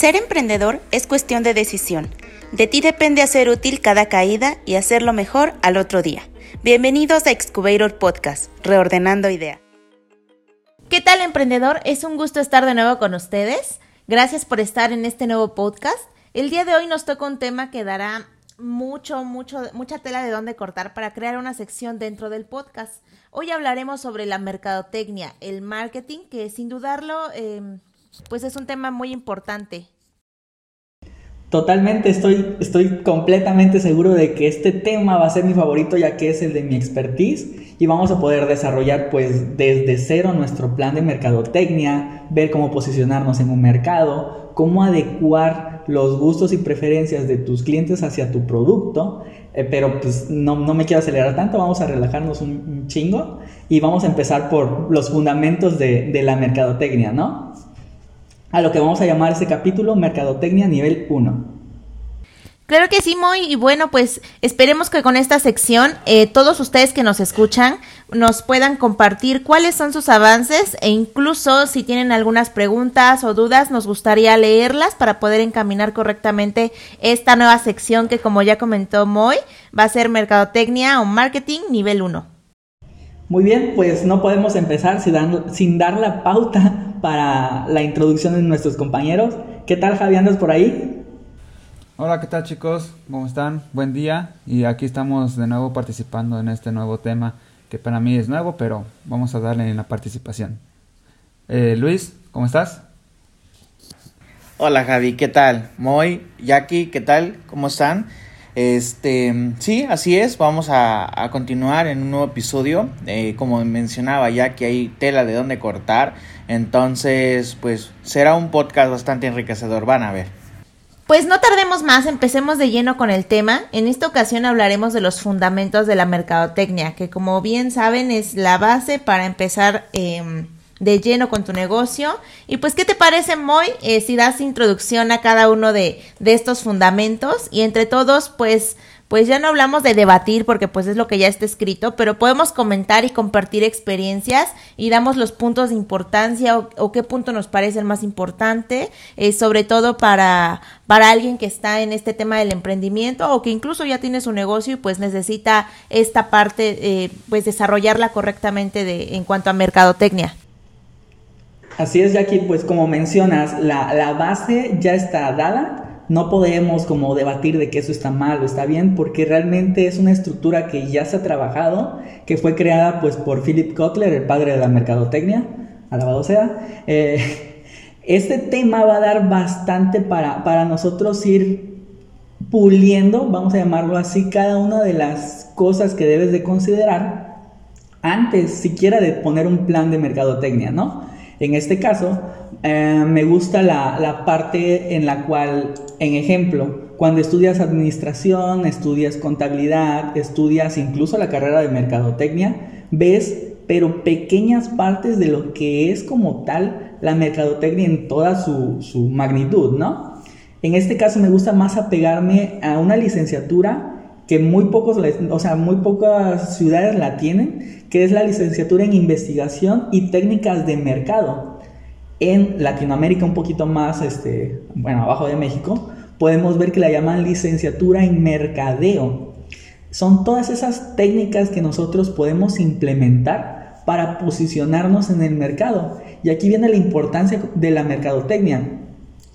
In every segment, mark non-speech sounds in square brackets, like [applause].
Ser emprendedor es cuestión de decisión. De ti depende hacer útil cada caída y hacerlo mejor al otro día. Bienvenidos a Excubator Podcast, Reordenando Idea. ¿Qué tal emprendedor? Es un gusto estar de nuevo con ustedes. Gracias por estar en este nuevo podcast. El día de hoy nos toca un tema que dará mucho, mucho, mucha tela de dónde cortar para crear una sección dentro del podcast. Hoy hablaremos sobre la mercadotecnia, el marketing, que sin dudarlo, eh, pues es un tema muy importante. Totalmente, estoy, estoy completamente seguro de que este tema va a ser mi favorito ya que es el de mi expertise y vamos a poder desarrollar pues desde cero nuestro plan de mercadotecnia, ver cómo posicionarnos en un mercado, cómo adecuar los gustos y preferencias de tus clientes hacia tu producto, eh, pero pues no, no, me quiero acelerar tanto, vamos a relajarnos un, chingo y vamos a empezar por los fundamentos de, de la mercadotecnia, ¿no? A lo que vamos a llamar este capítulo Mercadotecnia nivel 1. Claro que sí, Moy. Y bueno, pues esperemos que con esta sección eh, todos ustedes que nos escuchan nos puedan compartir cuáles son sus avances e incluso si tienen algunas preguntas o dudas nos gustaría leerlas para poder encaminar correctamente esta nueva sección que como ya comentó Moy va a ser Mercadotecnia o Marketing nivel 1. Muy bien, pues no podemos empezar sin dar la pauta [laughs] para la introducción de nuestros compañeros. ¿Qué tal Javi, andas por ahí? Hola, ¿qué tal chicos? ¿Cómo están? Buen día y aquí estamos de nuevo participando en este nuevo tema que para mí es nuevo, pero vamos a darle en la participación. Eh, Luis, ¿cómo estás? Hola Javi, ¿qué tal? Moy, Jackie, ¿qué tal? ¿Cómo están? Este, sí, así es, vamos a, continuar en un nuevo episodio. Eh, como mencionaba ya que hay tela de dónde cortar, entonces pues será un podcast bastante enriquecedor, van a ver. Pues no tardemos más, empecemos de lleno con el tema. En esta ocasión hablaremos de los fundamentos de la mercadotecnia, que como bien saben es la base para empezar eh, de lleno con tu negocio. Y pues, ¿qué te parece, Moy, eh, si das introducción a cada uno de, de estos fundamentos? Y entre todos, pues, pues ya no hablamos de debatir porque pues es lo que ya está escrito, pero podemos comentar y compartir experiencias y damos los puntos de importancia o, qué punto nos parece el más importante, eh, sobre todo para, para alguien que está en este tema del emprendimiento o que incluso ya tiene su negocio y pues necesita esta parte, eh, pues desarrollarla correctamente de, en cuanto a mercadotecnia. Así es, Jackie, pues como mencionas, la, la, base ya está dada. No podemos como debatir de que eso está mal o está bien, porque realmente es una estructura que ya se ha trabajado, que fue creada pues por Philip Kotler, el padre de la mercadotecnia, alabado sea. Eh, este tema va a dar bastante para, para nosotros ir puliendo, vamos a llamarlo así, cada una de las cosas que debes de considerar antes siquiera de poner un plan de mercadotecnia, ¿no? En este caso, eh, me gusta la, parte en la cual, en ejemplo, cuando estudias administración, estudias contabilidad, estudias incluso la carrera de mercadotecnia, ves, pero pequeñas partes de lo que es como tal la mercadotecnia en toda su, su magnitud, ¿no? En este caso me gusta más apegarme a una licenciatura que muy pocos, o sea, muy pocas ciudades la tienen, que es la licenciatura en investigación y técnicas de mercado. En Latinoamérica un poquito más, este, bueno, abajo de México, podemos ver que la llaman licenciatura en mercadeo. Son todas esas técnicas que nosotros podemos implementar para posicionarnos en el mercado. Y aquí viene la importancia de la mercadotecnia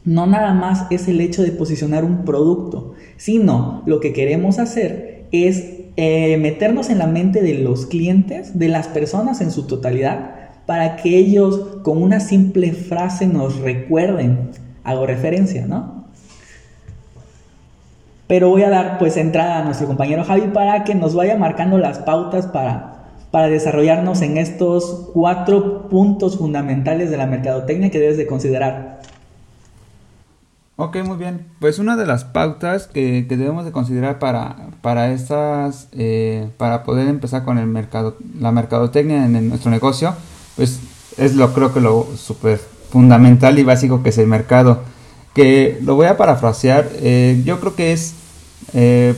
no nada más es el hecho de posicionar un producto, sino lo que queremos hacer es eh, meternos en la mente de los clientes, de las personas en su totalidad, para que ellos con una simple frase nos recuerden, hago referencia, ¿no? Pero voy a dar pues entrada a nuestro compañero Javi para que nos vaya marcando las pautas para, para desarrollarnos en estos cuatro puntos fundamentales de la mercadotecnia que debes de considerar. Ok, muy bien. Pues una de las pautas que, debemos de considerar para, para estas, eh, para poder empezar con el mercado, la mercadotecnia en, nuestro negocio, pues es lo creo que lo súper fundamental y básico que es el mercado. Que lo voy a parafrasear, eh, yo creo que es, eh,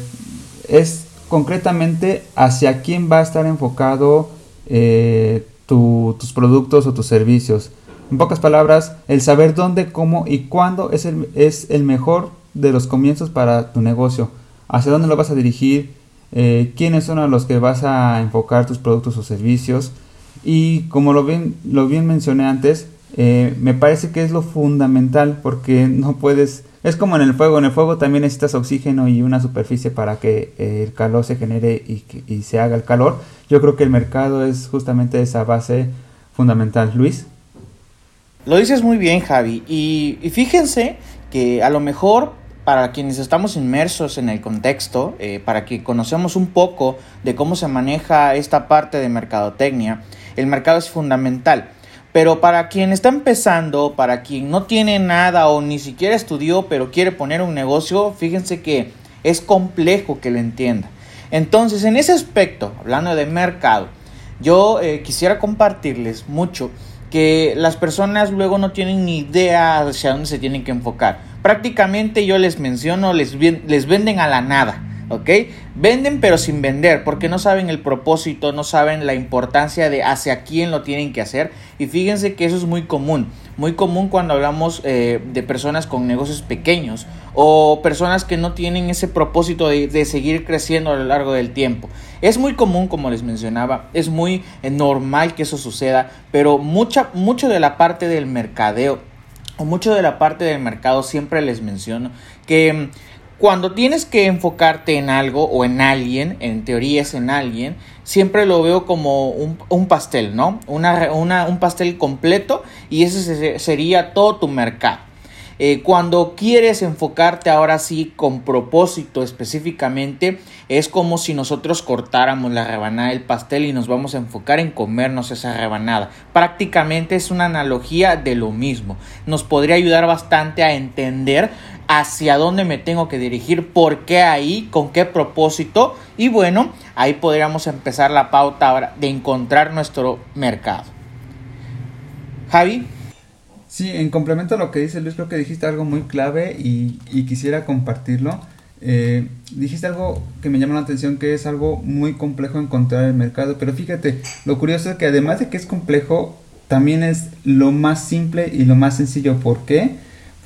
es concretamente hacia quién va a estar enfocado tus productos o tus servicios. En pocas palabras, el saber dónde, cómo y cuándo es el, es el mejor de los comienzos para tu negocio. Hacia dónde lo vas a dirigir, eh, quiénes son a los que vas a enfocar tus productos o servicios. Y como lo bien, lo bien mencioné antes, eh, me parece que es lo fundamental porque no puedes... Es como en el fuego, en el fuego también necesitas oxígeno y una superficie para que eh, el calor se genere y, y se haga el calor. Yo creo que el mercado es justamente esa base fundamental. Luis. Lo dices muy bien, Javi. Y, fíjense que a lo mejor para quienes estamos inmersos en el contexto, eh, para que conocemos un poco de cómo se maneja esta parte de mercadotecnia, el mercado es fundamental. Pero para quien está empezando, para quien no tiene nada o ni siquiera estudió, pero quiere poner un negocio, fíjense que es complejo que lo entienda. Entonces, en ese aspecto, hablando de mercado, yo eh, quisiera compartirles mucho que las personas luego no tienen ni idea hacia dónde se tienen que enfocar. Prácticamente yo les menciono, les, les venden a la nada. ¿ok? Venden pero sin vender porque no saben el propósito, no saben la importancia de hacia quién lo tienen que hacer y fíjense que eso es muy común, muy común cuando hablamos eh, de personas con negocios pequeños o personas que no tienen ese propósito de, de, seguir creciendo a lo largo del tiempo. Es muy común, como les mencionaba, es muy eh, normal que eso suceda, pero mucha, mucho de la parte del mercadeo o mucho de la parte del mercado siempre les menciono que cuando tienes que enfocarte en algo o en alguien, en teoría es en alguien, siempre lo veo como un, pastel, ¿no? Una, un pastel completo y ese sería todo tu mercado. Eh, cuando quieres enfocarte ahora sí con propósito específicamente, es como si nosotros cortáramos la rebanada del pastel y nos vamos a enfocar en comernos esa rebanada. Prácticamente es una analogía de lo mismo. Nos podría ayudar bastante a entender hacia dónde me tengo que dirigir, por qué ahí, con qué propósito y bueno, ahí podríamos empezar la pauta ahora de encontrar nuestro mercado. Javi. Sí, en complemento a lo que dice Luis, creo que dijiste algo muy clave y, quisiera compartirlo. Eh, dijiste algo que me llama la atención, que es algo muy complejo encontrar en el mercado, pero fíjate, lo curioso es que además de que es complejo, también es lo más simple y lo más sencillo. ¿Por qué?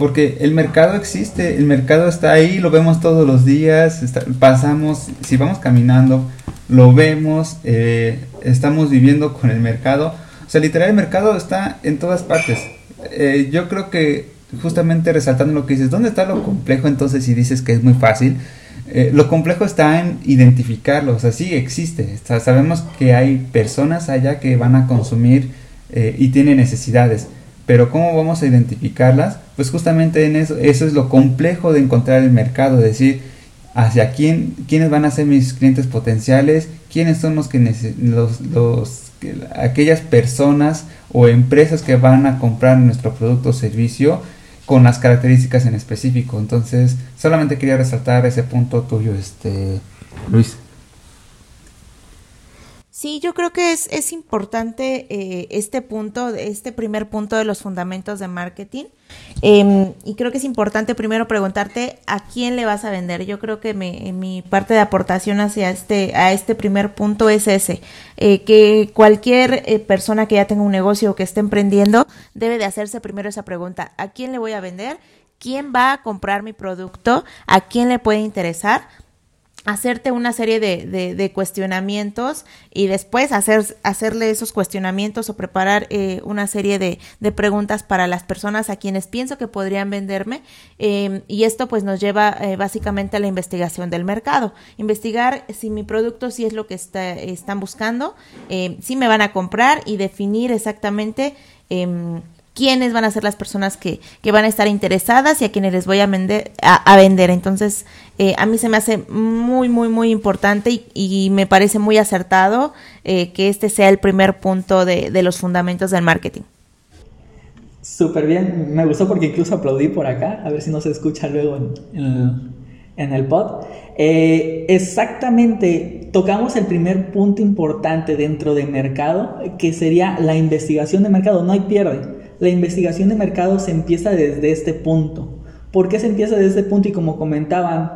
Porque el mercado existe, el mercado está ahí, lo vemos todos los días, pasamos, si vamos caminando, lo vemos, eh, estamos viviendo con el mercado. O sea, literal el mercado está en todas partes. Eh, yo creo que justamente resaltando lo que dices, ¿dónde está lo complejo entonces si dices que es muy fácil? Eh, lo complejo está en identificarlo, o sea, sí existe, sabemos que hay personas allá que van a consumir y tienen necesidades, pero ¿cómo vamos a identificarlas? Pues justamente en eso, eso es lo complejo de encontrar el mercado, decir, hacia quién, quiénes van a ser mis clientes potenciales, quiénes son los que los, los aquellas personas o empresas que van a comprar nuestro producto o servicio con las características en específico. Entonces, solamente quería resaltar ese punto tuyo, este Luis. Sí, yo creo que es, es importante eh, este punto, este primer punto de los fundamentos de marketing. Em, y creo que es importante primero preguntarte a quién le vas a vender. Yo creo que mi parte de aportación hacia este, a este primer punto es ese, eh, que cualquier eh, persona que ya tenga un negocio o que esté emprendiendo debe de hacerse primero esa pregunta, ¿a quién le voy a vender? ¿Quién va a comprar mi producto? ¿A quién le puede interesar? Hacerte una serie de, de, cuestionamientos y después hacer, hacerle esos cuestionamientos o preparar eh, una serie de, de, preguntas para las personas a quienes pienso que podrían venderme em, y esto pues nos lleva eh, básicamente a la investigación del mercado. Investigar si mi producto sí es lo que está, están buscando em, si me van a comprar y definir exactamente em, quiénes van a ser las personas que, que, van a estar interesadas y a quienes les voy a vender. A, vender. Entonces, eh, a mí se me hace muy, muy, muy importante y, me parece muy acertado eh, que este sea el primer punto de, de los fundamentos del marketing. Súper bien, me gustó porque incluso aplaudí por acá, a ver si no se escucha luego en, en, el, pod. Eh, exactamente, tocamos el primer punto importante dentro de mercado, que sería la investigación de mercado, no hay pierde la investigación de mercado se empieza desde este punto. ¿Por qué se empieza desde este punto? Y como comentaban,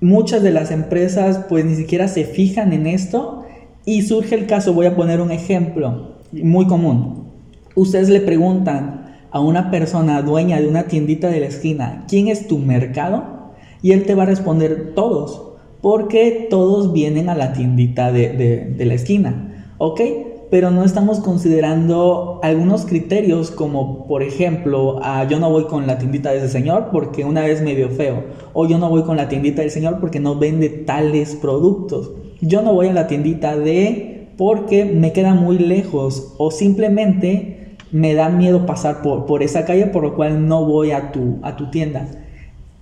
muchas de las empresas pues ni siquiera se fijan en esto y surge el caso, voy a poner un ejemplo muy común. ustedes le preguntan a una persona dueña de una tiendita de la esquina, ¿quién es tu mercado? Y él te va a responder todos, porque todos vienen a la tiendita de, de la esquina, ¿ok? Pero no estamos considerando algunos criterios como por ejemplo yo no voy con la tiendita de ese señor porque una vez me vio feo o yo no voy con la tiendita del señor porque no vende tales productos yo no voy a la tiendita de porque me queda muy lejos o simplemente me da miedo pasar por, por esa calle por lo cual no voy a tu, a tu tienda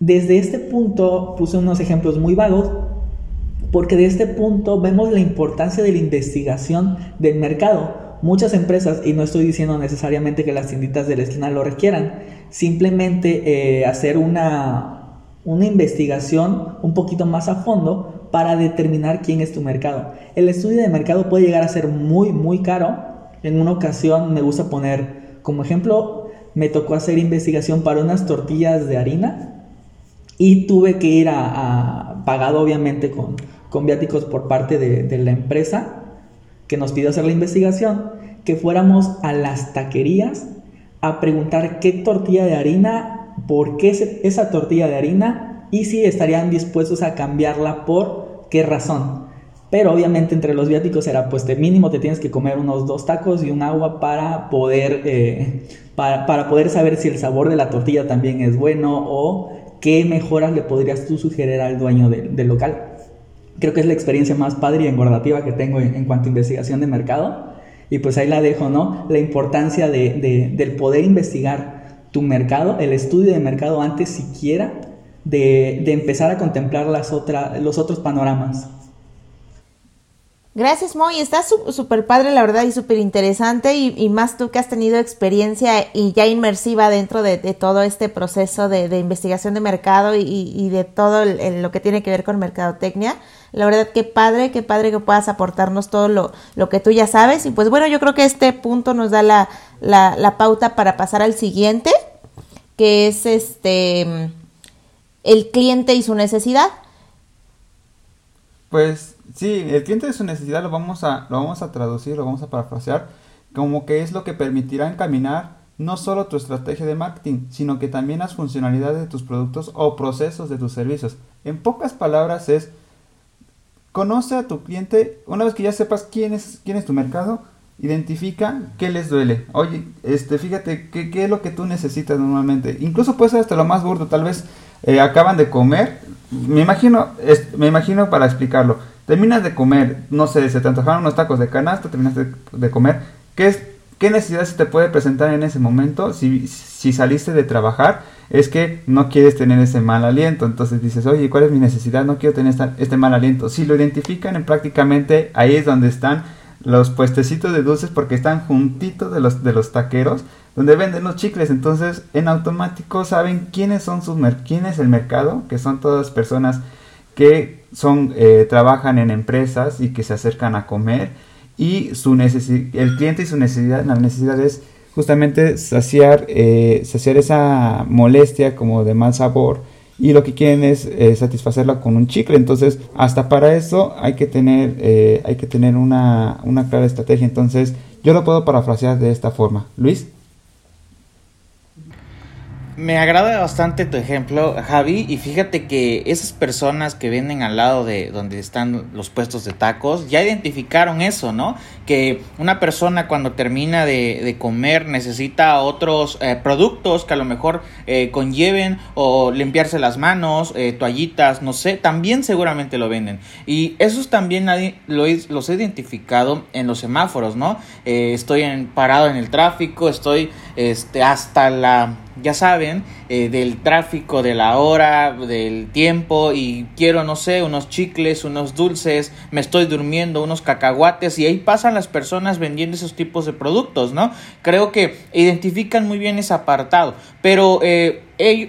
desde este punto puse unos ejemplos muy vagos porque de este punto vemos la importancia de la investigación del mercado. Muchas empresas, y no estoy diciendo necesariamente que las tienditas de la esquina lo requieran, simplemente eh, hacer una, una investigación un poquito más a fondo para determinar quién es tu mercado. El estudio de mercado puede llegar a ser muy, muy caro. En una ocasión me gusta poner como ejemplo, me tocó hacer investigación para unas tortillas de harina y tuve que ir a, a pagado obviamente con, con viáticos por parte de, la empresa que nos pidió hacer la investigación, que fuéramos a las taquerías a preguntar qué tortilla de harina, por qué esa tortilla de harina y si estarían dispuestos a cambiarla por qué razón. Pero obviamente entre los viáticos era pues mínimo te tienes que comer unos dos tacos y un agua para poder, eh, para, poder saber si el sabor de la tortilla también es bueno o qué mejoras le podrías tú sugerir al dueño del local creo que es la experiencia más padre y engordativa que tengo en, cuanto a investigación de mercado. Y pues ahí la dejo, ¿no? La importancia de, del poder investigar tu mercado, el estudio de mercado antes siquiera de, empezar a contemplar las otra, los otros panoramas. Gracias, Moy. Está súper padre, la verdad, y súper interesante. Y, más tú que has tenido experiencia y ya inmersiva dentro de, todo este proceso de, investigación de mercado y, de todo lo que tiene que ver con mercadotecnia. La verdad, qué padre, qué padre que puedas aportarnos todo lo, que tú ya sabes. Y pues bueno, yo creo que este punto nos da la, la pauta para pasar al siguiente, que es este el cliente y su necesidad. Pues Sí, el cliente de su necesidad lo vamos a, lo vamos a traducir, lo vamos a parafrasear, como que es lo que permitirá encaminar no solo tu estrategia de marketing, sino que también las funcionalidades de tus productos o procesos de tus servicios. En pocas palabras es, conoce a tu cliente, una vez que ya sepas quién es, quién es tu mercado, identifica qué les duele. Oye, este, fíjate qué, qué es lo que tú necesitas normalmente. Incluso puede ser hasta lo más burdo, tal vez eh, acaban de comer, me imagino, me imagino para explicarlo terminas de comer, no sé, se te antojaron unos tacos de canasta, terminas de, comer, ¿qué, es, ¿qué necesidad se te puede presentar en ese momento si, si saliste de trabajar? Es que no quieres tener ese mal aliento, entonces dices, oye, ¿cuál es mi necesidad? No quiero tener este mal aliento. Si lo identifican en prácticamente ahí es donde están los puestecitos de dulces porque están juntitos de los, de los taqueros donde venden los chicles. Entonces, en automático saben quiénes son sus quién es el mercado, que son todas personas que son eh, trabajan en empresas y que se acercan a comer y su el cliente y su necesidad la necesidad es justamente saciar eh, saciar esa molestia como de mal sabor y lo que quieren es eh, satisfacerla con un chicle. Entonces hasta para eso hay que tener hay que tener una, una clara estrategia. Entonces yo lo puedo parafrasear de esta forma. Luis me agrada bastante tu ejemplo, Javi, y fíjate que esas personas que venden al lado de donde están los puestos de tacos ya identificaron eso, ¿no? Que una persona cuando termina de, comer necesita otros eh, productos que a lo mejor eh, conlleven o limpiarse las manos, eh, toallitas, no sé, también seguramente lo venden. Y esos también nadie, los he identificado en los semáforos, ¿no? estoy en, parado en el tráfico, estoy este, hasta la ya saben, eh, del tráfico, de la hora, del tiempo y quiero, no sé, unos chicles, unos dulces, me estoy durmiendo, unos cacahuates y ahí pasan las personas vendiendo esos tipos de productos, ¿no? Creo que identifican muy bien ese apartado, pero eh,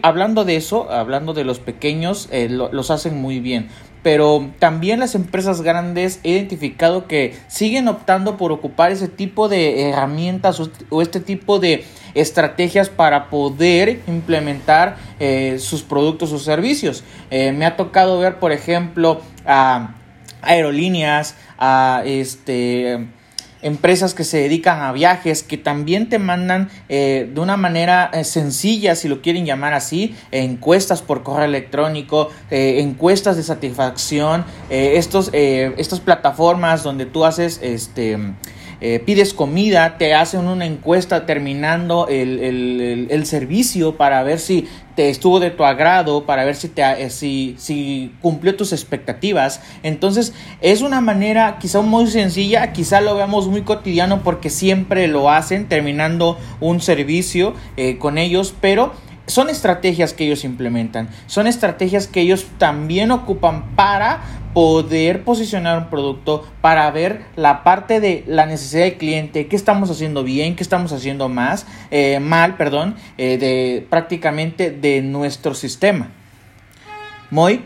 hablando de eso, hablando de los pequeños, eh, los hacen muy bien pero también las empresas grandes he identificado que siguen optando por ocupar ese tipo de herramientas o este tipo de estrategias para poder implementar eh, sus productos o servicios. Eh, me ha tocado ver, por ejemplo, a aerolíneas, a este empresas que se dedican a viajes, que también te mandan eh, de una manera eh, sencilla, si lo quieren llamar así, encuestas por correo electrónico, eh, encuestas de satisfacción, estos, estas plataformas donde tú haces este eh, pides comida, te hacen una encuesta terminando el, servicio para ver si te estuvo de tu agrado, para ver si, te, eh, si, si cumplió tus expectativas. Entonces es una manera quizá muy sencilla, quizá lo veamos muy cotidiano porque siempre lo hacen terminando un servicio eh, con ellos, pero son estrategias que ellos implementan, son estrategias que ellos también ocupan para poder posicionar un producto, para ver la parte de la necesidad del cliente, qué estamos haciendo bien, qué estamos haciendo más, eh, mal, perdón, eh, de prácticamente de nuestro sistema. Muy.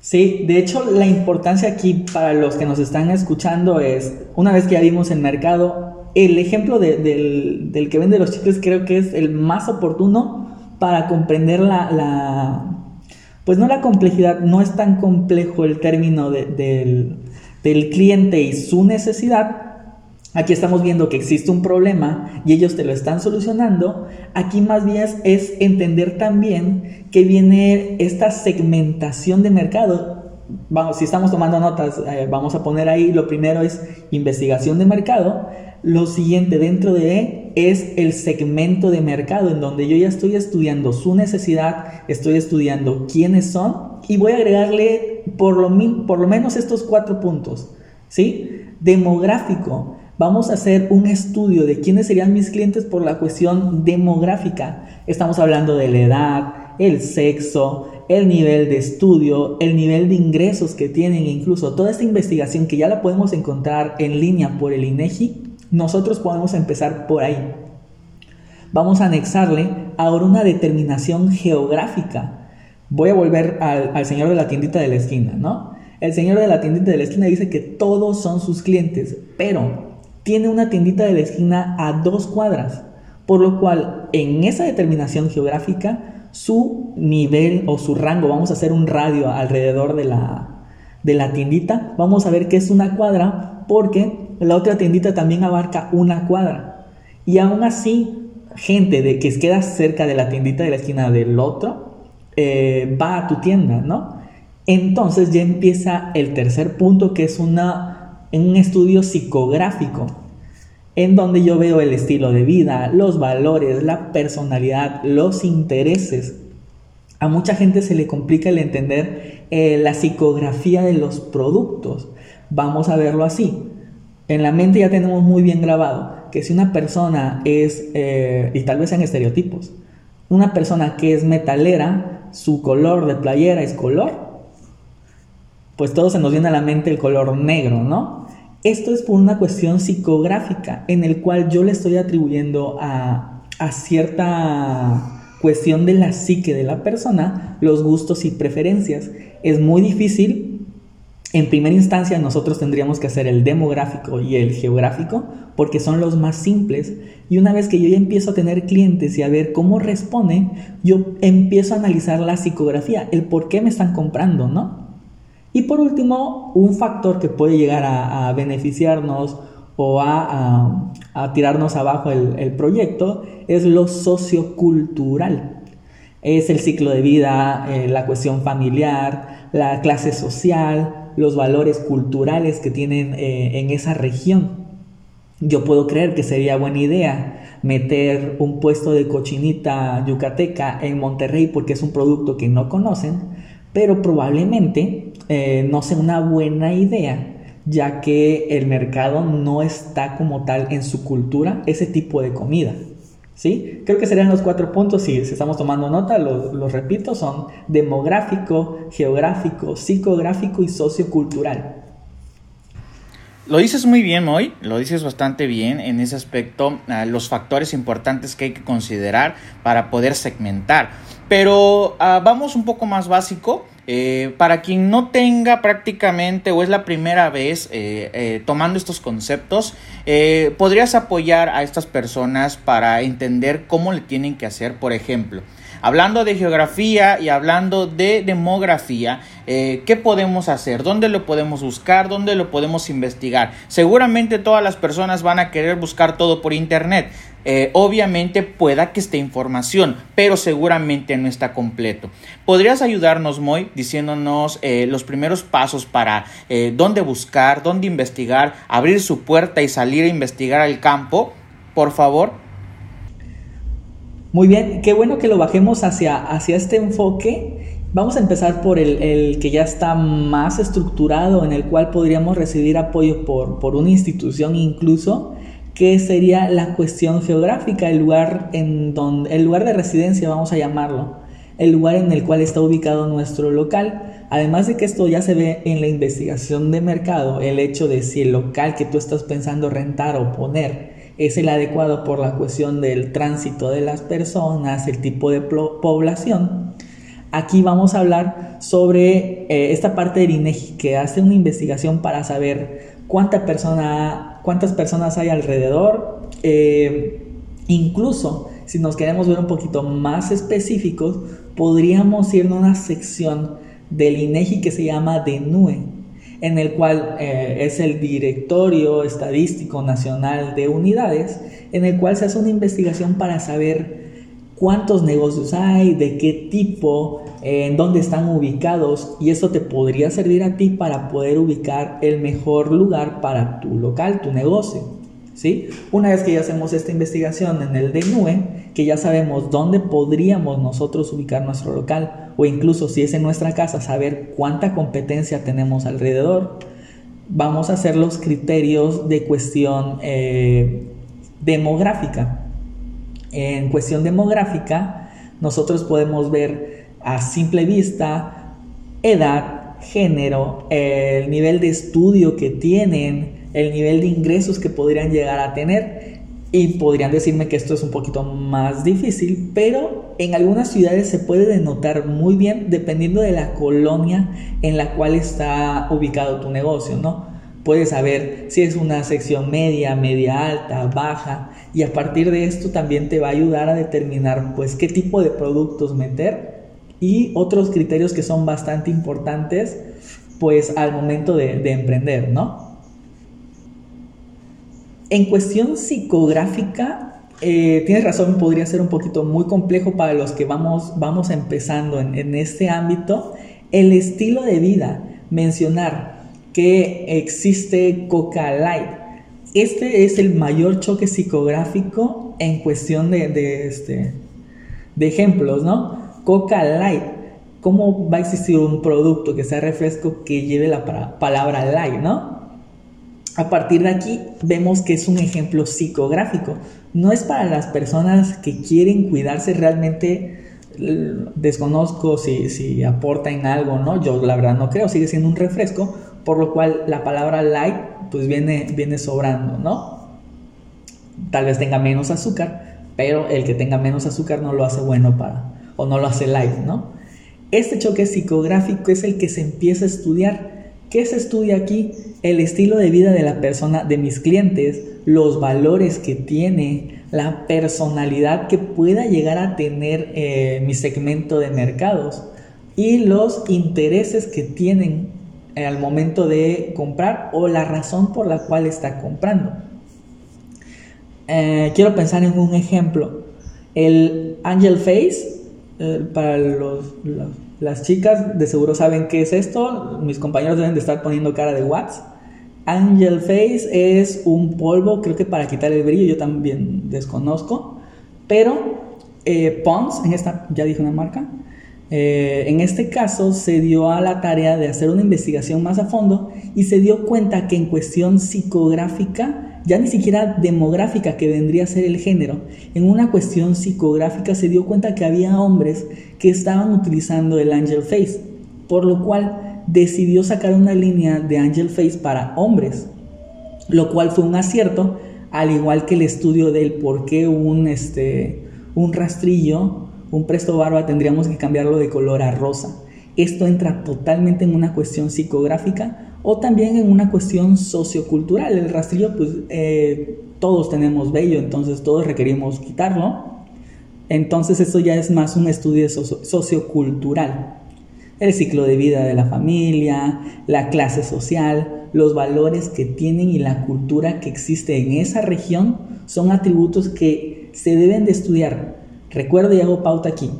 Sí, de hecho la importancia aquí para los que nos están escuchando es, una vez que ya vimos el mercado, el ejemplo del, del, que vende los chicles creo que es el más oportuno para comprender la, pues no la complejidad, no es tan complejo el término del, del cliente y su necesidad, Aquí estamos viendo que existe un problema y ellos te lo están solucionando. Aquí más bien es entender también que viene esta segmentación de mercado. Vamos, si estamos tomando notas, eh, vamos a poner ahí, lo primero es investigación de mercado. Lo siguiente dentro de es el segmento de mercado en donde yo ya estoy estudiando su necesidad, estoy estudiando quiénes son y voy a agregarle por lo, por lo menos estos cuatro puntos. ¿Sí? Demográfico Vamos a hacer un estudio de quiénes serían mis clientes por la cuestión demográfica. Estamos hablando de la edad, el sexo, el nivel de estudio, el nivel de ingresos que tienen, incluso toda esta investigación que ya la podemos encontrar en línea por el INEGI, nosotros podemos empezar por ahí. Vamos a anexarle ahora una determinación geográfica. Voy a volver al, señor de la tiendita de la esquina, ¿no? El señor de la tiendita de la esquina dice que todos son sus clientes, pero tiene una tiendita de la esquina a dos cuadras, por lo cual en esa determinación geográfica su nivel o su rango, vamos a hacer un radio alrededor de la, de la tiendita, vamos a ver que es una cuadra porque la otra tiendita también abarca una cuadra. Y aún así, gente de que queda cerca de la tiendita de la esquina del otro, eh, va a tu tienda, ¿no? Entonces ya empieza el tercer punto que es una un estudio psicográfico, en donde yo veo el estilo de vida, los valores, la personalidad, los intereses. A mucha gente se le complica el entender eh, la psicografía de los productos. Vamos a verlo así. En la mente ya tenemos muy bien grabado que si una persona es, eh, y tal vez sean estereotipos, una persona que es metalera, su color de playera es color pues todo se nos viene a la mente el color negro, ¿no? Esto es por una cuestión psicográfica en el cual yo le estoy atribuyendo a, a cierta cuestión de la psique de la persona los gustos y preferencias. Es muy difícil en primera instancia nosotros tendríamos que hacer el demográfico y el geográfico porque son los más simples y una vez que yo ya empiezo a tener clientes y a ver cómo responden, yo empiezo a analizar la psicografía, el por qué me están comprando, ¿no? Y por último, un factor que puede llegar a, beneficiarnos o a, tirarnos abajo el, proyecto es lo sociocultural. Es el ciclo de vida, eh, la cuestión familiar, la clase social, los valores culturales que tienen eh, en esa región. Yo puedo creer que sería buena idea meter un puesto de cochinita yucateca en Monterrey porque es un producto que no conocen, pero probablemente eh, no sea una buena idea ya que el mercado no está como tal en su cultura ese tipo de comida. ¿Sí? Creo que serían los cuatro puntos, si, estamos tomando nota, los, repito, son demográfico, geográfico, psicográfico y sociocultural. Lo dices muy bien hoy, lo dices bastante bien en ese aspecto, ah, los factores importantes que hay que considerar para poder segmentar. Pero ah, vamos un poco más básico Eh, para quien no tenga prácticamente o es la primera vez eh, eh, tomando estos conceptos, podrías apoyar a estas personas para entender cómo le tienen que hacer, por ejemplo. Hablando de geografía y hablando de demografía, ¿qué podemos hacer? ¿Dónde lo podemos buscar? ¿Dónde lo podemos investigar? Seguramente todas las personas van a querer buscar todo por internet. Eh, obviamente pueda que esté información, pero seguramente no está completo. ¿Podrías ayudarnos, Moy, diciéndonos eh, los primeros pasos para eh, dónde buscar, dónde investigar, abrir su puerta y salir a investigar al campo? Por favor. Muy bien, qué bueno que lo bajemos hacia, hacia este enfoque. Vamos a empezar por el, que ya está más estructurado, en el cual podríamos recibir apoyo por, por una institución incluso que sería la cuestión geográfica, el lugar, en donde, el lugar de residencia, vamos a llamarlo, el lugar en el cual está ubicado nuestro local. Además de que esto ya se ve en la investigación de mercado, el hecho de si el local que tú estás pensando rentar o poner es el adecuado por la cuestión del tránsito de las personas, el tipo de población. Aquí vamos a hablar sobre eh, esta parte del INEGI que hace una investigación para saber cuánta persona cuántas personas hay alrededor. Eh, incluso, si nos queremos ver un poquito más específicos, podríamos ir a una sección del INEGI que se llama DENUE, en el cual eh, es el Directorio Estadístico Nacional de Unidades, en el cual se hace una investigación para saber cuántos negocios hay, de qué tipo, en dónde están ubicados y eso te podría servir a ti para poder ubicar el mejor lugar para tu local, tu negocio. ¿Sí? Una vez que ya hacemos esta investigación en el DNUE, que ya sabemos dónde podríamos nosotros ubicar nuestro local, o incluso si es en nuestra casa, saber cuánta competencia tenemos alrededor, vamos a hacer los criterios de cuestión eh, demográfica. En cuestión demográfica, nosotros podemos ver a simple vista edad, género, el nivel de estudio que tienen, el nivel de ingresos que podrían llegar a tener. Y podrían decirme que esto es un poquito más difícil, pero en algunas ciudades se puede denotar muy bien dependiendo de la colonia en la cual está ubicado tu negocio, ¿no? Puedes saber si es una sección media, media alta, baja y a partir de esto también te va a ayudar a determinar pues qué tipo de productos meter y otros criterios que son bastante importantes pues al momento de, emprender, ¿no? En cuestión psicográfica, eh, tienes razón, podría ser un poquito muy complejo para los que vamos, vamos empezando en, en este ámbito. El estilo de vida, mencionar que existe Coca Light. Este es el mayor choque psicográfico en cuestión de, este, de ejemplos, ¿no? Coca Light. ¿Cómo va a existir un producto que sea refresco que lleve la palabra light, ¿no? A partir de aquí vemos que es un ejemplo psicográfico. No es para las personas que quieren cuidarse realmente desconozco si, si aporta en algo, ¿no? Yo la verdad no creo, sigue siendo un refresco, por lo cual la palabra light pues viene, viene sobrando, ¿no? Tal vez tenga menos azúcar, pero el que tenga menos azúcar no lo hace bueno para, o no lo hace light, ¿no? Este choque psicográfico es el que se empieza a estudiar. ¿Qué se estudia aquí? El estilo de vida de la persona, de mis clientes, los valores que tiene, la personalidad que pueda llegar a tener eh, mi segmento de mercados y los intereses que tienen al momento de comprar o la razón por la cual está comprando. Eh, quiero pensar en un ejemplo. El Angel Face, eh, para las chicas de seguro saben qué es esto. Mis compañeros deben de estar poniendo cara de Watts. Angel Face es un polvo, creo que para quitar el brillo, yo también desconozco. Pero eh, Pons, en esta, ya dije una marca, eh, en este caso se dio a la tarea de hacer una investigación más a fondo y se dio cuenta que en cuestión psicográfica, ya ni siquiera demográfica que vendría a ser el género, en una cuestión psicográfica se dio cuenta que había hombres que estaban utilizando el Angel Face, por lo cual decidió sacar una línea de Angel Face para hombres, lo cual fue un acierto, al igual que el estudio del por qué un, este, un rastrillo un presto barba tendríamos que cambiarlo de color a rosa. esto entra totalmente en una cuestión psicográfica o también en una cuestión sociocultural. El rastrillo, pues eh, todos tenemos vello, entonces todos requerimos quitarlo. Entonces eso ya es más un estudio sociocultural. El ciclo de vida de la familia, la clase social, los valores que tienen y la cultura que existe en esa región son atributos que se deben de estudiar. Recuerdo y hago pauta aquí.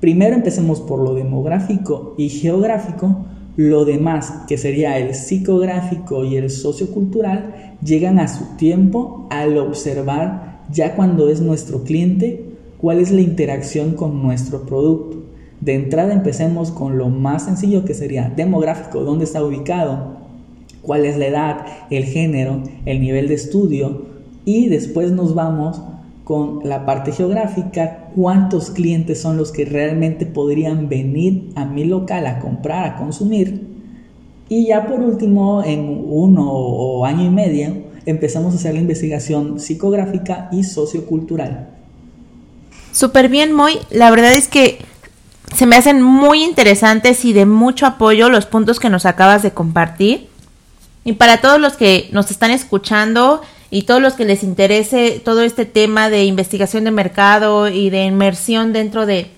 Primero empecemos por lo demográfico y geográfico. Lo demás, que sería el psicográfico y el sociocultural, llegan a su tiempo al observar ya cuando es nuestro cliente cuál es la interacción con nuestro producto. De entrada empecemos con lo más sencillo que sería demográfico, dónde está ubicado, cuál es la edad, el género, el nivel de estudio y después nos vamos con la parte geográfica, cuántos clientes son los que realmente podrían venir a mi local a comprar, a consumir. Y ya por último, en uno o año y medio, empezamos a hacer la investigación psicográfica y sociocultural. Súper bien, Moy. La verdad es que se me hacen muy interesantes y de mucho apoyo los puntos que nos acabas de compartir. Y para todos los que nos están escuchando y todos los que les interese todo este tema de investigación de mercado y de inmersión dentro de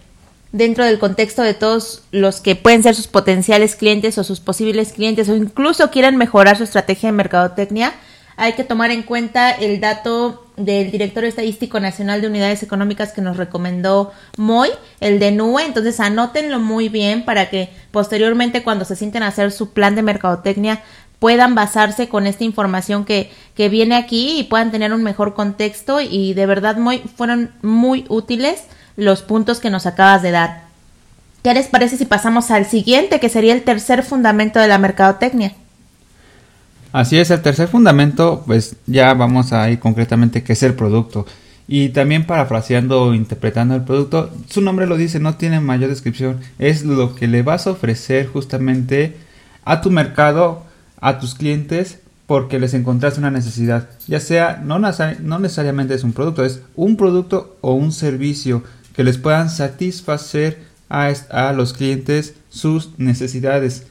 dentro del contexto de todos los que pueden ser sus potenciales clientes o sus posibles clientes o incluso quieran mejorar su estrategia de mercadotecnia, hay que tomar en cuenta el dato del director estadístico nacional de unidades económicas que nos recomendó Moy, el de NUE, entonces anótenlo muy bien para que posteriormente cuando se sienten a hacer su plan de mercadotecnia puedan basarse con esta información que, que viene aquí y puedan tener un mejor contexto y de verdad muy, fueron muy útiles los puntos que nos acabas de dar. ¿Qué les parece si pasamos al siguiente, que sería el tercer fundamento de la mercadotecnia? Así es, el tercer fundamento, pues ya vamos a ir concretamente qué es el producto. Y también parafraseando o interpretando el producto, su nombre lo dice, no tiene mayor descripción, es lo que le vas a ofrecer justamente a tu mercado, a tus clientes, porque les encontraste una necesidad. Ya sea, no, necesariamente es un producto, es un producto o un servicio que les puedan satisfacer a, a los clientes sus necesidades.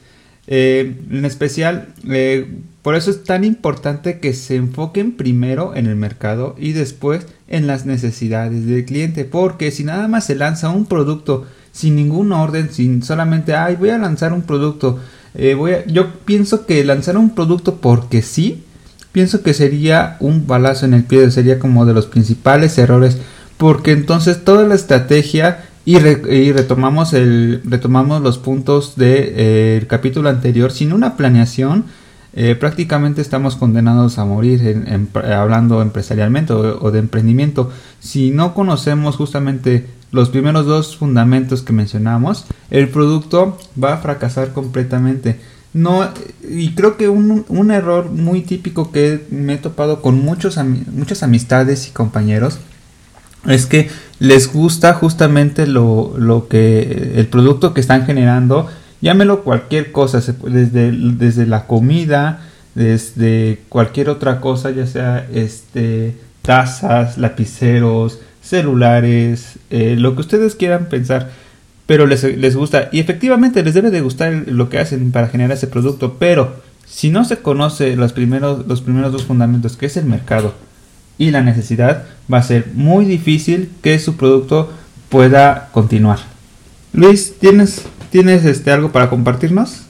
Eh, en especial, eh, por eso es tan importante que se enfoquen primero en el mercado y después en las necesidades del cliente. Porque si nada más se lanza un producto sin ningún orden, sin solamente, ay, voy a lanzar un producto. Eh, yo pienso que lanzar un producto porque sí, pienso que sería un balazo en el pie, sería como de los principales errores. Porque entonces toda la estrategia y, retomamos, el, retomamos los puntos del de, eh, capítulo anterior. Sin una planeación, eh, prácticamente estamos condenados a morir en, hablando empresarialmente o, de emprendimiento. Si no conocemos justamente los primeros dos fundamentos que mencionamos, el producto va a fracasar completamente. No, y creo que un, un error muy típico que me he topado con muchos, muchas amistades y compañeros es que les gusta justamente lo, lo que el producto que están generando, llámelo cualquier cosa, desde, desde la comida, desde cualquier otra cosa, ya sea este tazas, lapiceros, celulares, eh, lo que ustedes quieran pensar, pero les, les gusta y efectivamente les debe de gustar lo que hacen para generar ese producto, pero si no se conoce los primeros, los primeros dos fundamentos, que es el mercado, y la necesidad, va a ser muy difícil que su producto pueda continuar. Luis, ¿tienes, tienes este, algo para compartirnos?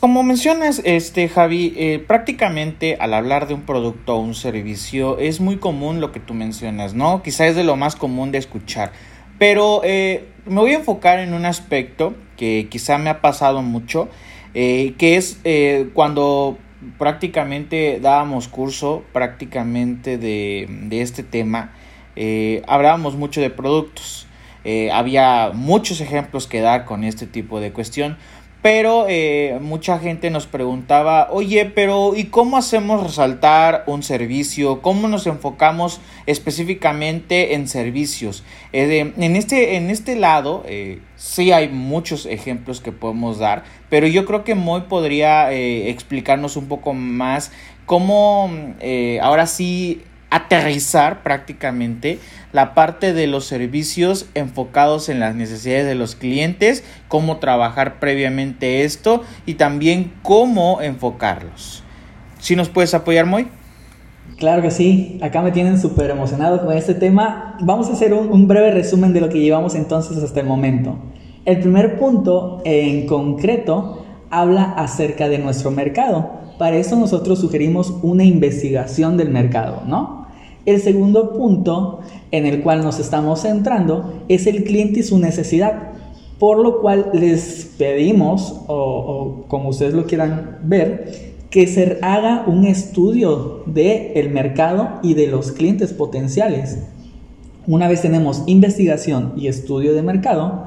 Como mencionas, este Javi, eh, prácticamente al hablar de un producto o un servicio es muy común lo que tú mencionas, ¿no? Quizá es de lo más común de escuchar. Pero eh, me voy a enfocar en un aspecto que quizá me ha pasado mucho, eh, que es cuando prácticamente dábamos curso prácticamente de, de este tema, hablábamos mucho de productos. Había muchos ejemplos que dar con este tipo de cuestión, pero eh, mucha gente nos preguntaba, oye, pero ¿y cómo hacemos resaltar un servicio? ¿Cómo nos enfocamos específicamente en servicios? Eh, en, este, en este lado, eh, sí hay muchos ejemplos que podemos dar, pero yo creo que Moy podría explicarnos un poco más cómo ahora sí aterrizar prácticamente la parte de los servicios enfocados en las necesidades de los clientes, cómo trabajar previamente esto y también cómo enfocarlos. ¿Sí nos puedes apoyar, Moy? Claro que sí, acá me tienen súper emocionado con este tema. Vamos a hacer un, un, breve resumen de lo que llevamos entonces hasta el momento. El primer punto en concreto habla acerca de nuestro mercado. Para eso nosotros sugerimos una investigación del mercado, ¿no? El segundo punto en el cual nos estamos centrando es el cliente y su necesidad, por lo cual les pedimos, o, como ustedes lo quieran ver, que se haga un estudio del el mercado y de los clientes potenciales. Una vez tenemos investigación y estudio de mercado,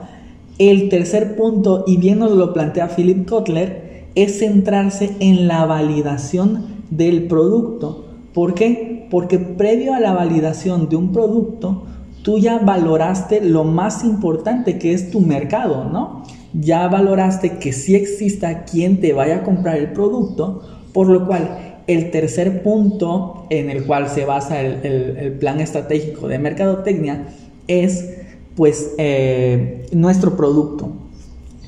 el tercer punto, y bien nos lo plantea Philip Kotler, es centrarse en la validación del producto. ¿Por qué? Porque previo a la validación de un producto, tú ya valoraste lo más importante que es tu mercado, ¿no? Ya valoraste que sí exista quien te vaya a comprar el producto, por lo cual el tercer punto en el cual se basa el, plan estratégico de mercadotecnia es pues eh, nuestro producto.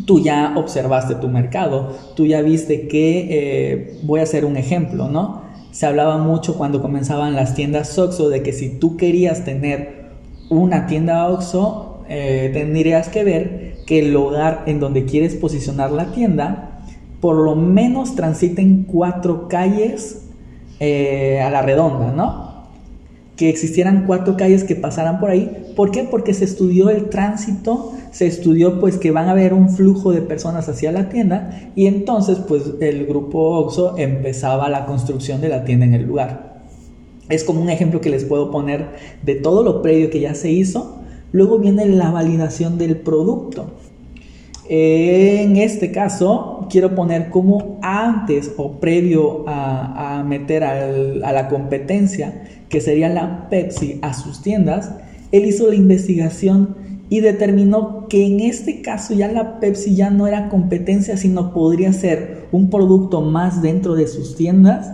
Tú ya observaste tu mercado, tú ya viste que, eh, voy a hacer un ejemplo, ¿no? Se hablaba mucho cuando comenzaban las tiendas OXO de que si tú querías tener una tienda OXO, eh, tendrías que ver que el lugar en donde quieres posicionar la tienda, por lo menos transiten cuatro calles a la redonda, ¿no? Que existieran cuatro calles que pasaran por ahí. ¿Por qué? Porque se estudió el tránsito, se estudió pues que van a haber un flujo de personas hacia la tienda y entonces pues el grupo OXO empezaba la construcción de la tienda en el lugar. Es como un ejemplo que les puedo poner de todo lo previo que ya se hizo. Luego viene la validación del producto. En este caso, quiero poner como antes o previo a, meter a la competencia, que sería la Pepsi, a sus tiendas, él hizo la investigación y determinó que en este caso ya la Pepsi ya no era competencia, sino podría ser un producto más dentro de sus tiendas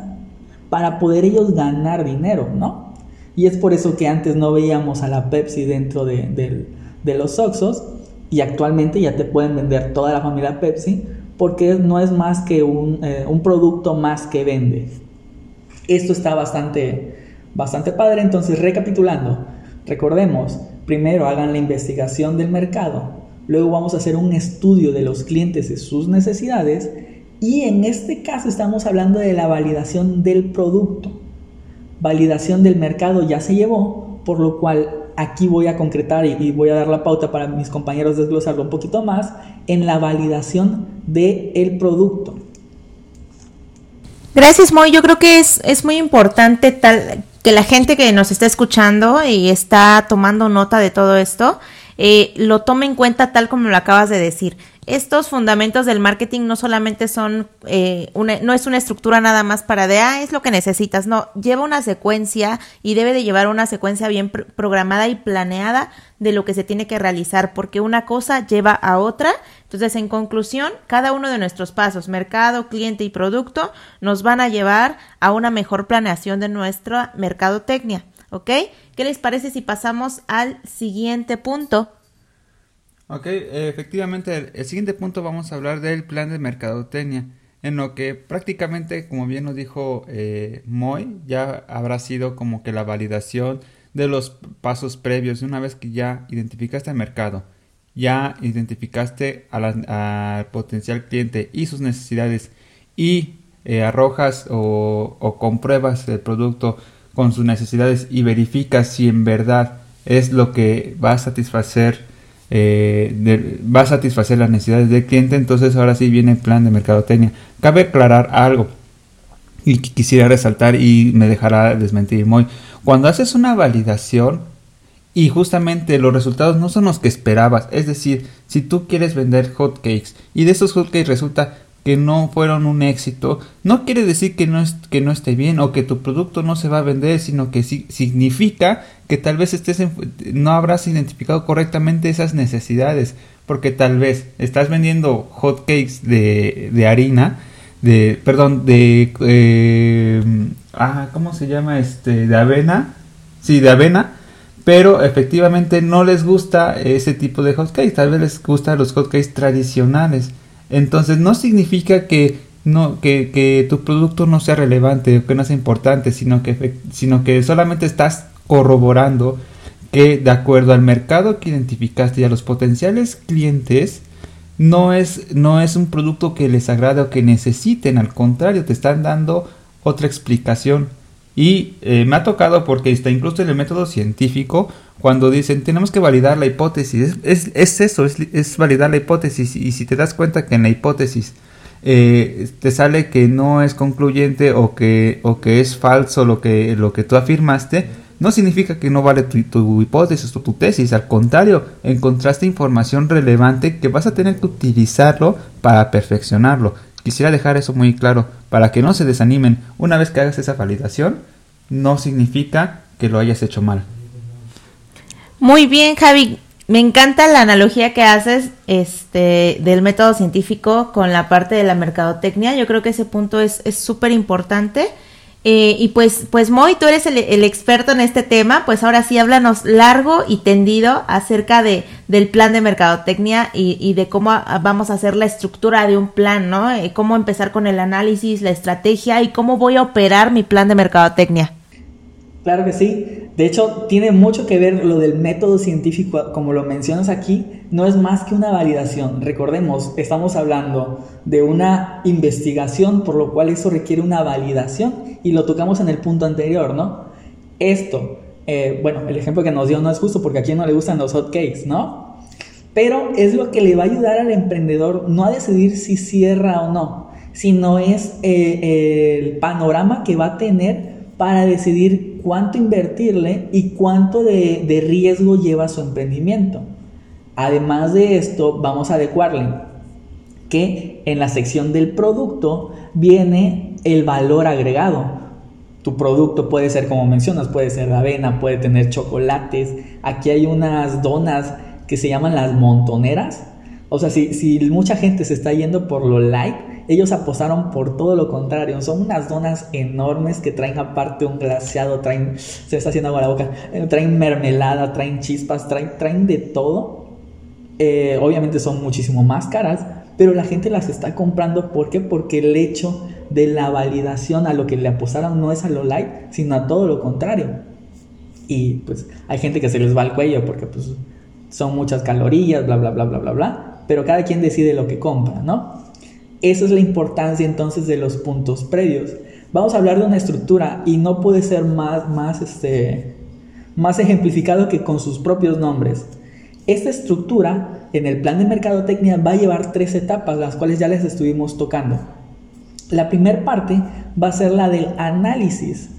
para poder ellos ganar dinero, ¿no? Y es por eso que antes no veíamos a la Pepsi dentro de, de los Oxos y actualmente ya te pueden vender toda la familia Pepsi porque no es más que un, eh, un producto más que vende. Esto está bastante, bastante padre, entonces recapitulando, recordemos, primero hagan la investigación del mercado, luego vamos a hacer un estudio de los clientes y sus necesidades y en este caso estamos hablando de la validación del producto. Validación del mercado ya se llevó, por lo cual aquí voy a concretar y, voy a dar la pauta para mis compañeros desglosarlo un poquito más en la validación del el producto. Gracias, Moy. Yo creo que es, es muy importante tal, que la gente que nos está escuchando y está tomando nota de todo esto, eh, lo tome en cuenta tal como lo acabas de decir estos fundamentos del marketing no solamente son, eh, una, no es una estructura nada más para de, ah, es lo que necesitas, no, lleva una secuencia y debe de llevar una secuencia bien programada y planeada de lo que se tiene que realizar, porque una cosa lleva a otra. Entonces, en conclusión, cada uno de nuestros pasos, mercado, cliente y producto, nos van a llevar a una mejor planeación de nuestra mercadotecnia, ¿ok? ¿Qué les parece si pasamos al siguiente punto? Ok, efectivamente, el, siguiente punto vamos a hablar del plan de mercadotecnia, en lo que prácticamente, como bien nos dijo eh, Moy, ya habrá sido como que la validación de los pasos previos, una vez que ya identificaste el mercado, ya identificaste al potencial cliente y sus necesidades y eh, arrojas o, compruebas el producto con sus necesidades y verificas si en verdad es lo que va a satisfacer eh, va a satisfacer las necesidades del cliente, entonces ahora sí viene el plan de mercadotecnia. Cabe aclarar algo y quisiera resaltar y me dejará desmentir muy. Cuando haces una validación y justamente los resultados no son los que esperabas, es decir, si tú quieres vender hotcakes y de esos hotcakes resulta que no fueron un éxito, no quiere decir que no, es, que no esté bien o que tu producto no se va a vender, sino que sí, significa que tal vez estés no habrás identificado correctamente esas necesidades, porque tal vez estás vendiendo hot cakes de, de harina, de, perdón, de, eh, ah, ¿cómo se llama? Este, de avena, sí, de avena, pero efectivamente no les gusta ese tipo de hotcakes, tal vez les gustan los hotcakes tradicionales. Entonces no significa que no que, que, tu producto no sea relevante o que no sea importante, sino que sino que solamente estás corroborando que de acuerdo al mercado que identificaste y a los potenciales clientes no es no es un producto que les agrade o que necesiten, al contrario, te están dando otra explicación y eh, me ha tocado porque está incluso en el método científico cuando dicen tenemos que validar la hipótesis. Es, es, eso, es, es, validar la hipótesis. Y si te das cuenta que en la hipótesis eh, te sale que no es concluyente o que, o que es falso lo que, lo que tú afirmaste, no significa que no vale tu, tu hipótesis o tu tesis. Al contrario, encontraste información relevante que vas a tener que utilizarlo para perfeccionarlo. Quisiera dejar eso muy claro para que no se desanimen. Una vez que hagas esa validación, no significa que lo hayas hecho mal. Muy bien, Javi. Me encanta la analogía que haces este, del método científico con la parte de la mercadotecnia. Yo creo que ese punto es súper importante. Eh, y pues, pues Moy, tú eres el, experto en este tema, pues ahora sí háblanos largo y tendido acerca de, del plan de mercadotecnia y, y de cómo vamos a hacer la estructura de un plan, ¿no? Eh, cómo empezar con el análisis, la estrategia y cómo voy a operar mi plan de mercadotecnia. Claro que sí. De hecho, tiene mucho que ver lo del método científico, como lo mencionas aquí, no es más que una validación. Recordemos, estamos hablando de una investigación, por lo cual eso requiere una validación y lo tocamos en el punto anterior, ¿no? Esto, eh, bueno, el ejemplo que nos dio no es justo porque a quien no le gustan los hot cakes, ¿no? Pero es lo que le va a ayudar al emprendedor no a decidir si cierra o no, sino es eh, el panorama que va a tener para decidir cuánto invertirle y cuánto de, riesgo lleva su emprendimiento. Además de esto, vamos a adecuarle que en la sección del producto viene el valor agregado. Tu producto puede ser, como mencionas, puede ser de avena, puede tener chocolates. Aquí hay unas donas que se llaman las montoneras. O sea, si, si mucha gente se está yendo por lo light, ellos apostaron por todo lo contrario. Son unas donas enormes que traen aparte un glaseado, traen, se está haciendo agua la boca, eh, traen mermelada, traen chispas, traen, traen de todo. Eh, obviamente son muchísimo más caras, pero la gente las está comprando. ¿Por qué? Porque el hecho de la validación a lo que le apostaron no es a lo light, sino a todo lo contrario. Y pues hay gente que se les va al cuello porque pues son muchas calorías, bla, bla, bla, bla, bla, bla. Pero cada quien decide lo que compra, ¿no? Esa es la importancia entonces de los puntos previos. Vamos a hablar de una estructura y no puede ser más, más, este, más ejemplificado que con sus propios nombres. Esta estructura en el plan de mercadotecnia va a llevar tres etapas, las cuales ya les estuvimos tocando. La primera parte va a ser la del análisis.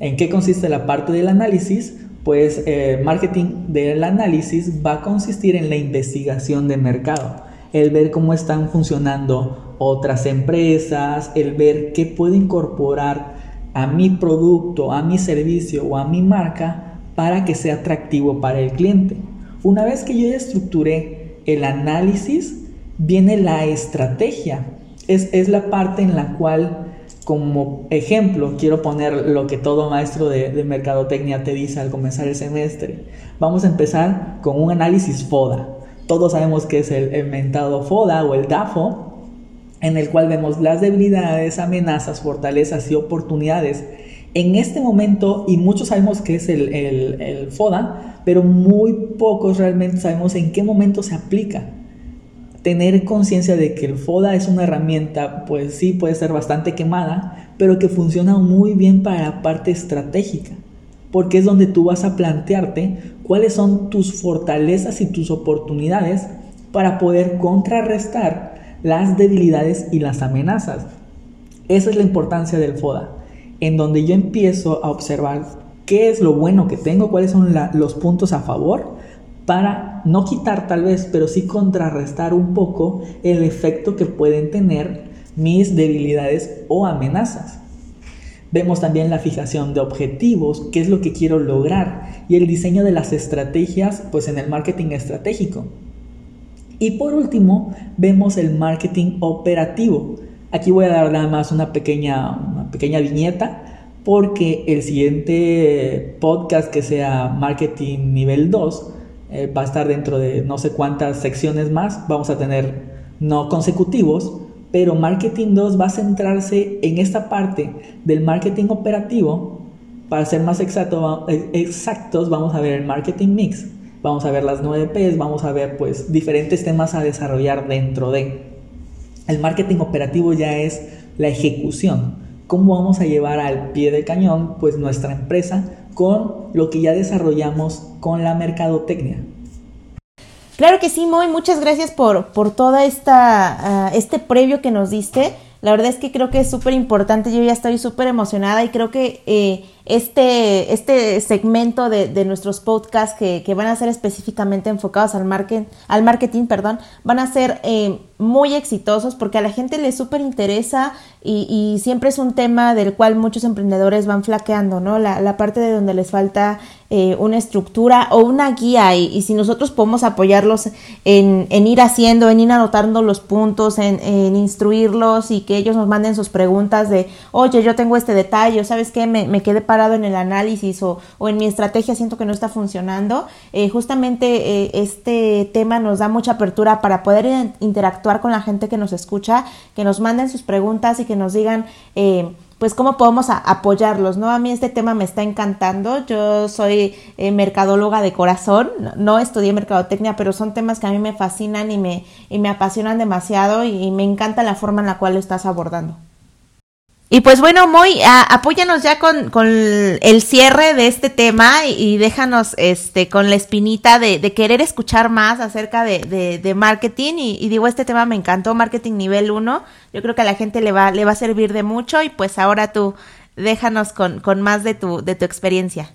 ¿En qué consiste la parte del análisis? Pues eh, marketing del análisis va a consistir en la investigación de mercado, el ver cómo están funcionando otras empresas, el ver qué puedo incorporar a mi producto, a mi servicio o a mi marca para que sea atractivo para el cliente. Una vez que yo ya estructuré el análisis, viene la estrategia. Es, es la parte en la cual, como ejemplo, quiero poner lo que todo maestro de, mercadotecnia te dice al comenzar el semestre. Vamos a empezar con un análisis FODA. Todos sabemos que es el, mentado FODA o el DAFO, en el cual vemos las debilidades, amenazas, fortalezas y oportunidades. En este momento, y muchos sabemos que es el, FODA, pero muy pocos realmente sabemos en qué momento se aplica. Tener conciencia de que el FODA es una herramienta, pues sí, puede ser bastante quemada, pero que funciona muy bien para la parte estratégica, porque es donde tú vas a plantearte cuáles son tus fortalezas y tus oportunidades para poder contrarrestar las debilidades y las amenazas. Esa es la importancia del FODA, en donde yo empiezo a observar qué es lo bueno que tengo, cuáles son los puntos a favor, para no quitar tal vez, pero sí contrarrestar un poco el efecto que pueden tener mis debilidades o amenazas. Vemos también la fijación de objetivos, qué es lo que quiero lograr, y el diseño de las estrategias, pues en el marketing estratégico. Y por último, vemos el marketing operativo. Aquí voy a dar nada más una pequeña, una pequeña viñeta porque el siguiente podcast que sea marketing nivel 2 eh, va a estar dentro de no sé cuántas secciones más, vamos a tener no consecutivos, pero marketing 2 va a centrarse en esta parte del marketing operativo. Para ser más exacto, eh, exactos, vamos a ver el marketing mix, vamos a ver las 9 P's, vamos a ver pues diferentes temas a desarrollar dentro de. El marketing operativo ya es la ejecución, cómo vamos a llevar al pie del cañón pues nuestra empresa con lo que ya desarrollamos con la mercadotecnia. Claro que sí, Moy, muchas gracias por, por toda ah, este previo que nos diste. La verdad es que creo que es súper importante, yo ya estoy súper emocionada y creo que eh, este, este segmento de, de nuestros podcasts que, que, van a ser específicamente enfocados al, market, al marketing, perdón, van a ser eh, muy exitosos porque a la gente le súper interesa y, y, siempre es un tema del cual muchos emprendedores van flaqueando, ¿no? La, la parte de donde les falta eh, una estructura o una guía y, si nosotros podemos apoyarlos en, en, ir haciendo, en ir anotando los puntos, en, instruirlos y que ellos nos manden sus preguntas de, oye, yo tengo este detalle, ¿sabes qué? Me, quedé parado en el análisis o, en mi estrategia siento que no está funcionando. Eh, justamente eh, este tema nos da mucha apertura para poder interactuar con la gente que nos escucha, que nos manden sus preguntas y que nos digan pues cómo podemos apoyarlos, ¿no? A mí este tema me está encantando, yo soy eh, mercadóloga de corazón, no, no, estudié mercadotecnia, pero son temas que a mí me fascinan y me, y me apasionan demasiado y, y me encanta la forma en la cual lo estás abordando. Y pues bueno, Moy, apóyanos ya con, con, el cierre de este tema y, déjanos este con la espinita de, querer escuchar más acerca de, de, marketing. Y, digo, este tema me encantó, marketing nivel 1. Yo creo que a la gente le va, le va a servir de mucho. Y pues ahora tú déjanos con, con más de tu, de tu experiencia.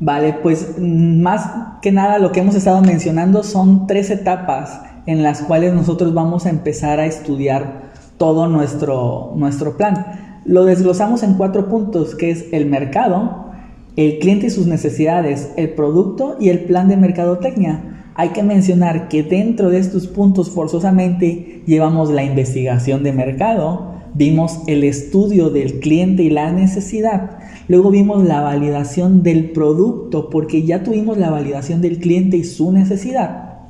Vale, pues más que nada lo que hemos estado mencionando son tres etapas en las cuales nosotros vamos a empezar a estudiar todo nuestro, nuestro plan. Lo desglosamos en cuatro puntos, que es el mercado, el cliente y sus necesidades, el producto y el plan de mercadotecnia. Hay que mencionar que dentro de estos puntos forzosamente llevamos la investigación de mercado, vimos el estudio del cliente y la necesidad, luego vimos la validación del producto porque ya tuvimos la validación del cliente y su necesidad.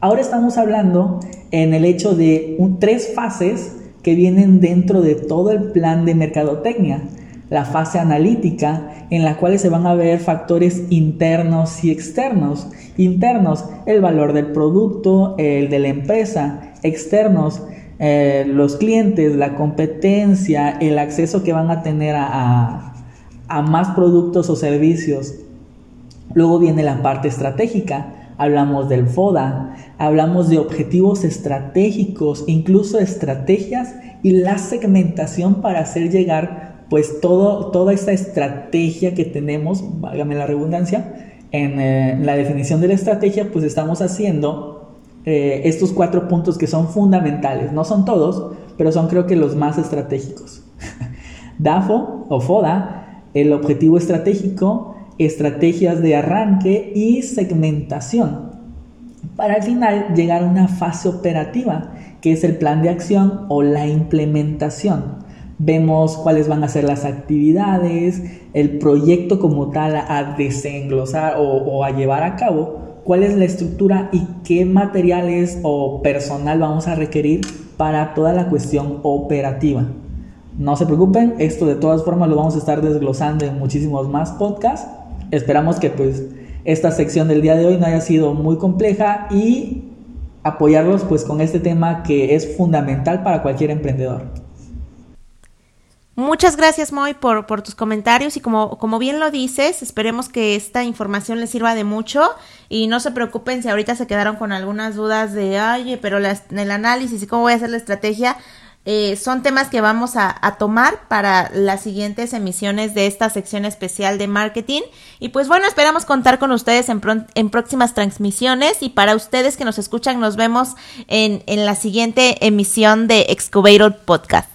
Ahora estamos hablando en el hecho de tres fases que vienen dentro de todo el plan de mercadotecnia. La fase analítica, en la cual se van a ver factores internos y externos. Internos, el valor del producto, el de la empresa. Externos, eh, los clientes, la competencia, el acceso que van a tener a, a, a más productos o servicios. Luego viene la parte estratégica, hablamos del FODA, hablamos de objetivos estratégicos, incluso estrategias y la segmentación para hacer llegar pues todo, toda esta estrategia que tenemos, válgame la redundancia, en, eh, la definición de la estrategia pues estamos haciendo eh, estos cuatro puntos que son fundamentales, no son todos, pero son creo que los más estratégicos. [laughs] DAFO o FODA, el objetivo estratégico, estrategias de arranque y segmentación para al final llegar a una fase operativa, que es el plan de acción o la implementación. Vemos cuáles van a ser las actividades, el proyecto como tal a desenglosar o, o a llevar a cabo, cuál es la estructura y qué materiales o personal vamos a requerir para toda la cuestión operativa. No se preocupen, esto de todas formas lo vamos a estar desglosando en muchísimos más podcasts. Esperamos que pues esta sección del día de hoy no haya sido muy compleja y apoyarlos pues con este tema que es fundamental para cualquier emprendedor. Muchas gracias, Moy, por, por tus comentarios. Y como, como bien lo dices, esperemos que esta información les sirva de mucho. Y no se preocupen si ahorita se quedaron con algunas dudas de, ay, pero la, el análisis y cómo voy a hacer la estrategia, eh, son temas que vamos a, a, tomar para las siguientes emisiones de esta sección especial de marketing. Y pues bueno, esperamos contar con ustedes en, en próximas transmisiones. Y para ustedes que nos escuchan, nos vemos en, en la siguiente emisión de Excubator Podcast.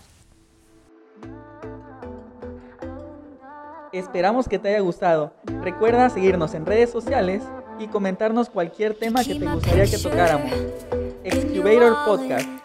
Esperamos que te haya gustado. Recuerda seguirnos en redes sociales y comentarnos cualquier tema que te gustaría que tocáramos. Excubator Podcast